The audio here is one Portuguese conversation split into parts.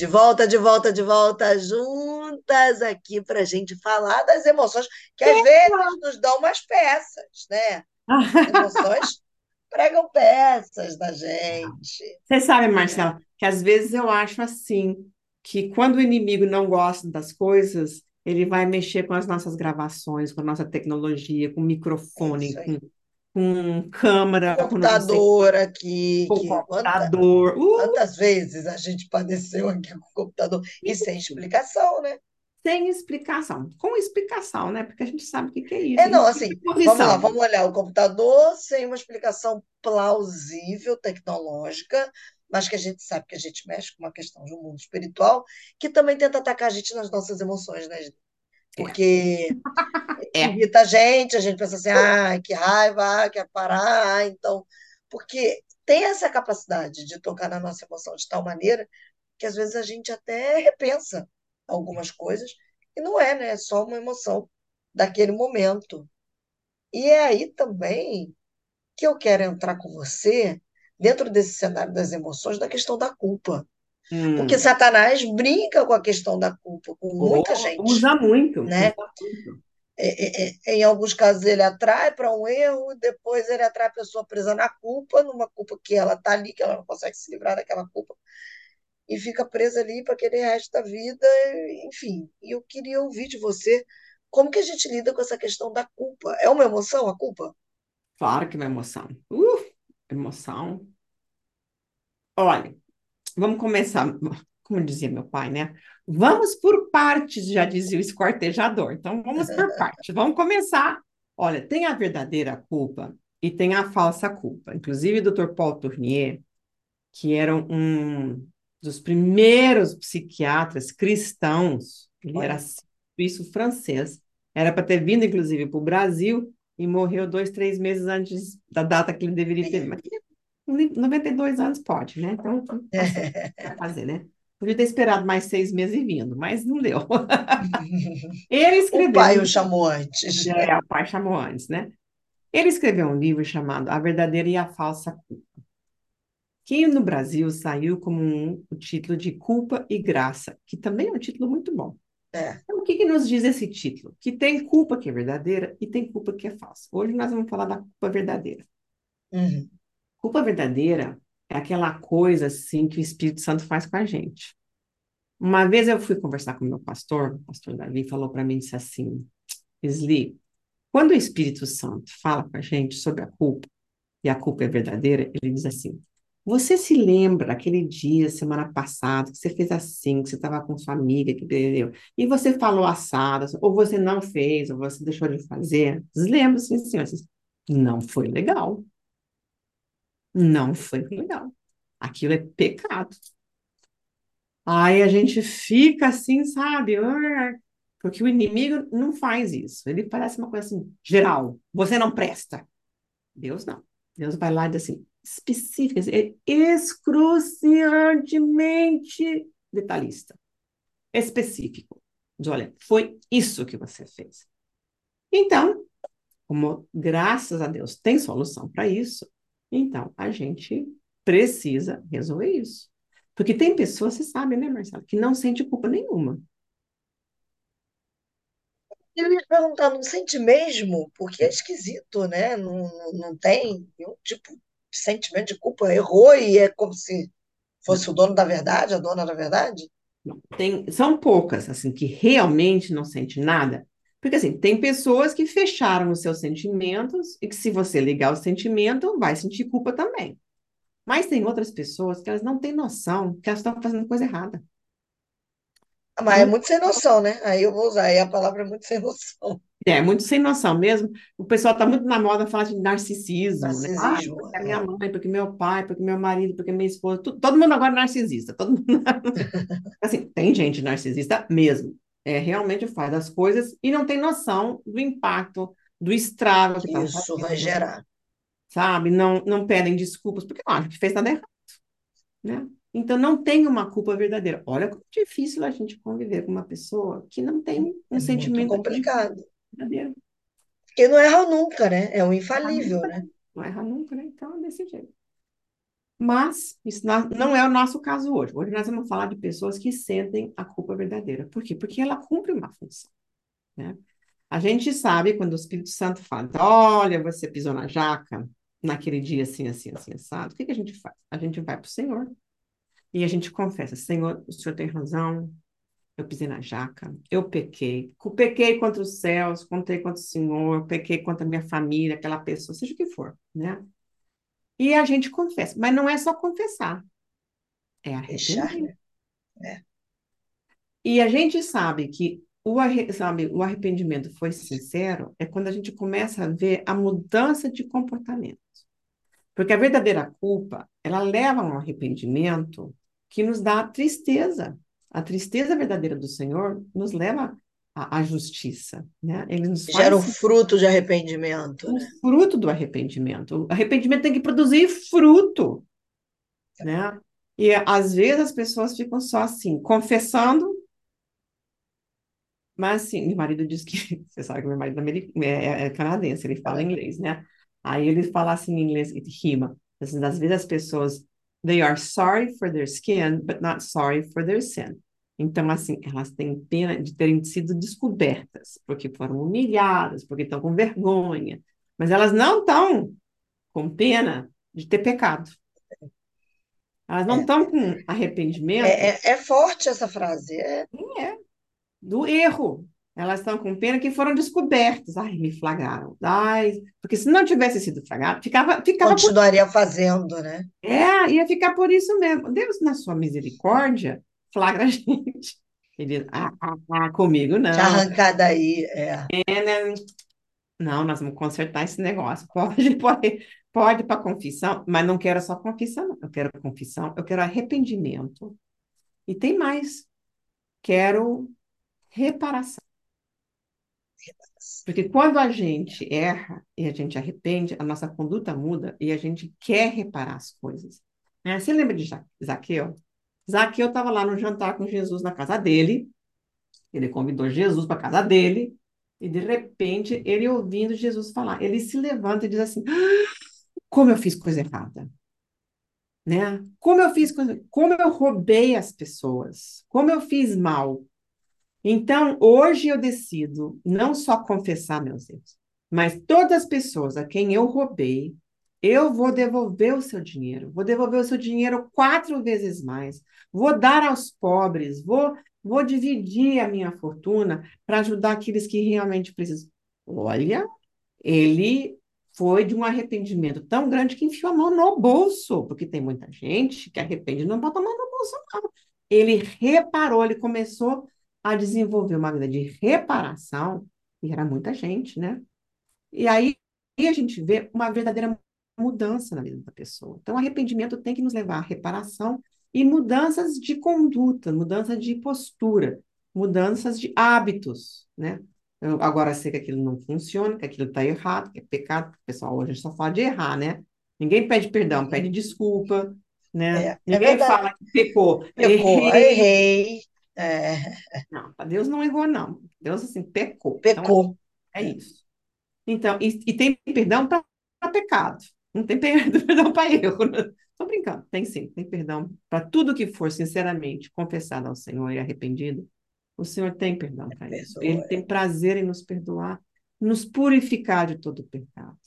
De volta, de volta, de volta, juntas aqui para a gente falar das emoções que às vezes nos dão umas peças, né? As emoções pregam peças da gente. Você sabe, Marcela, que às vezes eu acho assim, que quando o inimigo não gosta das coisas, ele vai mexer com as nossas gravações, com a nossa tecnologia, com microfone, É com, com câmera, com Computador aqui, com que quanta- computador. Uh, quantas vezes a gente padeceu aqui com o computador e sem explicação, né? sem explicação. Com explicação, né? Porque a gente sabe o que que é isso. É, não, assim, vamos lá, vamos olhar o computador sem uma explicação plausível, tecnológica, mas que a gente sabe que a gente mexe com uma questão de um mundo espiritual que também tenta atacar a gente nas nossas emoções, né, gente? Porque É. irrita a gente, a gente pensa assim, ah, que raiva, ah, quer parar, ah, então, porque tem essa capacidade de tocar na nossa emoção de tal maneira que às vezes a gente até repensa algumas coisas e não é, né? É só uma emoção daquele momento. E é aí também que eu quero entrar com você dentro desse cenário das emoções, da questão da culpa. Hum. Porque Satanás brinca com a questão da culpa, com muita Oh, gente, Usa muito. né? usa muito. É, é, é, em alguns casos ele atrai para um erro, depois ele atrai a pessoa presa na culpa, numa culpa que ela está ali, que ela não consegue se livrar daquela culpa, e fica presa ali para aquele resto da vida, enfim. E eu queria ouvir de você como que a gente lida com essa questão da culpa. É uma emoção a culpa? Claro que é uma emoção. Uh, emoção. Olha, vamos começar, como dizia meu pai, né? Vamos por partes, já dizia o escortejador. Então, vamos por partes. Vamos começar. Olha, tem a verdadeira culpa e tem a falsa culpa. Inclusive, o Dr. Paul Tournier, que era um dos primeiros psiquiatras cristãos, ele Olha. era suíço-francês, era para ter vindo, inclusive, para o Brasil e morreu dois, três meses antes da data que ele deveria ter. Mas 92 anos pode, né? Então, vai fazer, né? Podia ter esperado mais seis meses e vindo, mas não deu. Ele O escreveu. pai um- o chamou antes. É, o pai chamou antes, né? Ele escreveu um livro chamado A Verdadeira e a Falsa Culpa, que no Brasil saiu como um, o título de Culpa e Graça, que também é um título muito bom. É. Então, o que que nos diz esse título? Que tem culpa que é verdadeira e tem culpa que é falsa. Hoje nós vamos falar da culpa verdadeira. Uhum. Culpa verdadeira é aquela coisa assim que o Espírito Santo faz com a gente. Uma vez eu fui conversar com meu pastor, o pastor Davi falou para mim, disse assim, Sli, quando o Espírito Santo fala com a gente sobre a culpa, e a culpa é verdadeira, ele diz assim, você se lembra aquele dia, semana passada, que você fez assim, que você estava com sua amiga, que entendeu? E você falou assado, ou você não fez, ou você deixou de fazer. Lembra, sim, senhor. Não foi legal. Não foi legal. Aquilo é pecado. Aí a gente fica assim, sabe? Ah, Porque o inimigo não faz isso. Ele parece uma coisa assim, geral. Você não presta. Deus não. Deus vai lá e diz assim, específica, excruciantemente detalhista. Específico. Diz, olha, foi isso que você fez. Então, como graças a Deus tem solução para isso, então a gente precisa resolver isso. Porque tem pessoas, você sabe, né, Marcelo, que não sente culpa nenhuma. Eu ia perguntar, não sente mesmo? Porque é esquisito, né? Não, não, não tem nenhum tipo de sentimento de culpa. Errou e é como se fosse o dono da verdade, a dona da verdade? Não, tem, são poucas, assim, que realmente não sente nada. Porque, assim, tem pessoas que fecharam os seus sentimentos e que se você ligar o sentimento, vai sentir culpa também. Mas tem outras pessoas que elas não têm noção que elas estão fazendo coisa errada. Ah, Mas é muito sem noção, né? Aí eu vou usar, aí a palavra é muito sem noção. É, muito sem noção mesmo. O pessoal está muito na moda falar de narcisismo, né? Ah, Narcisismo, porque a é. minha mãe, porque meu pai, porque meu marido, porque minha esposa, todo mundo agora é narcisista. Todo mundo... Assim, tem gente narcisista mesmo. É, realmente faz as coisas e não tem noção do impacto, do estrago que Que está isso vai fazendo, gerar. sabe? Não, não pedem desculpas porque não que fez nada errado, né? Então não tem uma culpa verdadeira. Olha como é difícil a gente conviver com uma pessoa que não tem um É sentimento complicado. verdadeiro. Porque não erra nunca, né? É o infalível, né? Não erra nunca, né? Então é desse jeito. Mas isso não é o nosso caso hoje. Hoje nós vamos falar de pessoas que sentem a culpa verdadeira. Por quê? Porque ela cumpre uma função. Né? A gente sabe quando o Espírito Santo fala, olha, você pisou na jaca naquele dia assim, assim, assim, assado. O que, que a gente faz? A gente vai para o Senhor e a gente confessa, Senhor, o Senhor tem razão, eu pisei na jaca, eu pequei, pequei contra os céus, contei contra o Senhor, pequei contra a minha família, aquela pessoa, seja o que for, né? E a gente confessa, mas não é só confessar, é arrepender. É. E a gente sabe que o, sabe, o arrependimento foi sincero é quando a gente começa a ver a mudança de comportamento. Porque a verdadeira culpa, ela leva a um arrependimento que nos dá tristeza. A tristeza verdadeira do Senhor nos leva à, à justiça, né? Ele nos faz... Gera o fruto de arrependimento. O né? fruto do arrependimento. O arrependimento tem que produzir fruto, né? E às vezes as pessoas ficam só assim, confessando, mas assim, meu marido diz que, você sabe que meu marido é, é, é canadense, ele fala inglês, né? Aí ele fala assim em inglês, e rima. Às vezes as pessoas They are sorry for their skin, but not sorry for their sin. Então, assim, elas têm pena de terem sido descobertas, porque foram humilhadas, porque estão com vergonha, mas elas não estão com pena de ter pecado. Elas não estão é, com arrependimento. É, é, é, forte essa frase. É. é, do erro. Elas estão com pena que foram descobertas. Ai, me flagraram. Ai, porque se não tivesse sido flagrado, ficava, ficava Continuaria por... fazendo, né? É, ia ficar por isso mesmo. Deus, na sua misericórdia, flagra a gente. Ele ah, ah, ah comigo não. Te arrancar daí, é. é né? Não, nós vamos consertar esse negócio. Pode, pode, pode para confissão, mas não quero só confissão. Eu quero confissão, eu quero arrependimento. E tem mais. Quero reparação. Porque quando a gente erra e a gente arrepende, a nossa conduta muda e a gente quer reparar as coisas. É, você lembra de Zaqueu? Zaqueu estava lá no jantar com Jesus na casa dele, ele convidou Jesus para a casa dele, e de repente, ele ouvindo Jesus falar, ele se levanta e diz assim: ah, Como eu fiz coisa errada? Né? Como eu fiz coisa, como eu roubei as pessoas, como eu fiz mal. Então, hoje eu decido não só confessar meus erros, mas todas as pessoas a quem eu roubei, eu vou devolver o seu dinheiro, vou devolver o seu dinheiro quatro vezes mais, vou dar aos pobres, vou, vou dividir a minha fortuna para ajudar aqueles que realmente precisam. Olha, ele foi de um arrependimento tão grande que enfiou a mão no bolso, porque tem muita gente que arrepende não bota a mão no bolso, não. Ele reparou, ele começou a desenvolver uma vida de reparação, e era muita gente, né? E aí a gente vê uma verdadeira mudança na vida da pessoa. Então, o arrependimento tem que nos levar à reparação e mudanças de conduta, mudança de postura, mudanças de hábitos, né? Eu agora sei que aquilo não funciona, que aquilo está errado, que é pecado. Pessoal, hoje a gente só fala de errar, né? Ninguém pede perdão, pede desculpa, né? É, é Ninguém fala que pecou. Pecou, errei, errei é. Não, Deus não errou, não. Deus, assim, pecou. Então, pecou. Então, é isso. Então, e, e tem perdão para pecado. Não tem perdão para erro. Estou brincando. Tem sim, tem perdão para tudo que for sinceramente confessado ao Senhor e arrependido. O Senhor tem perdão para isso. Ele tem prazer em nos perdoar, nos purificar de todo o pecado,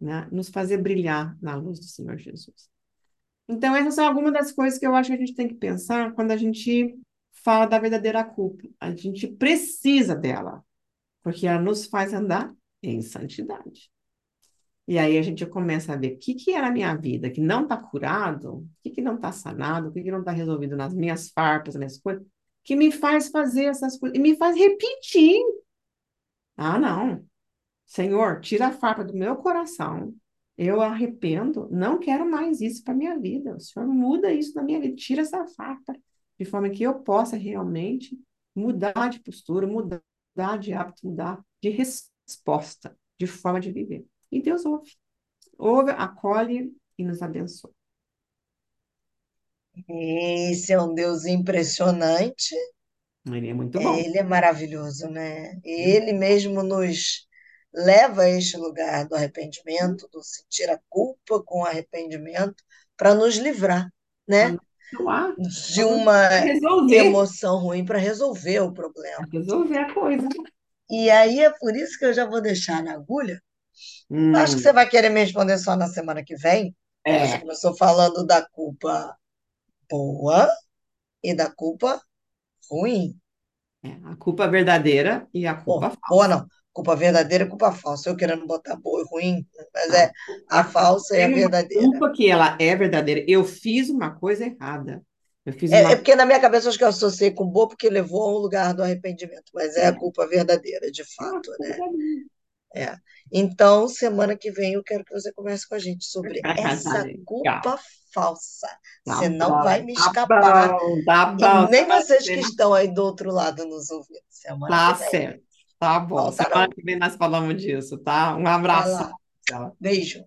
né? nos fazer brilhar na luz do Senhor Jesus. Então, essas são algumas das coisas que eu acho que a gente tem que pensar quando a gente fala da verdadeira culpa. A gente precisa dela, porque ela nos faz andar em santidade. E aí a gente começa a ver o que, que é na minha vida que não está curado, o que, que não está sanado, o que, que não está resolvido nas minhas farpas, nas coisas, que me faz fazer essas coisas, e me faz repetir. Ah, não. Senhor, tira a farpa do meu coração. Eu arrependo, não quero mais isso para minha vida. O Senhor muda isso na minha vida, tira essa farpa de forma que eu possa realmente mudar de postura, mudar de hábito, mudar de resposta, de forma de viver. E Deus ouve. Ouve, acolhe e nos abençoa. Esse é um Deus impressionante. Ele é muito bom. Ele é maravilhoso, né? Ele mesmo nos leva a este lugar do arrependimento, do sentir a culpa com arrependimento, para nos livrar, né? Lá, De uma emoção ruim para resolver o problema. resolver a coisa. E aí é por isso que eu já vou deixar na agulha. Hum, Acho que você vai querer me responder só na semana que vem. Você é, começou falando da culpa boa e da culpa ruim. é, a culpa verdadeira e a culpa boa falsa. não. Culpa verdadeira e culpa falsa. Eu querendo botar boa e ruim, mas é a falsa e a verdadeira. culpa que ela é verdadeira. Eu fiz uma coisa errada. É, é uma. porque na minha cabeça eu acho que eu associei com boa porque levou a um lugar do arrependimento, mas é a É, culpa verdadeira, de é fato, né? É. Então, semana que vem eu quero que você converse com a gente sobre essa culpa falsa. Tá Você não vai bom, me tá escapar bom, tá bom. nem Semana que vocês que estão aí do outro lado nos ouvindo. Semana tá certo. Tá bom. Semana que vem nós falamos disso, tá? Um Vai abraço. Beijo.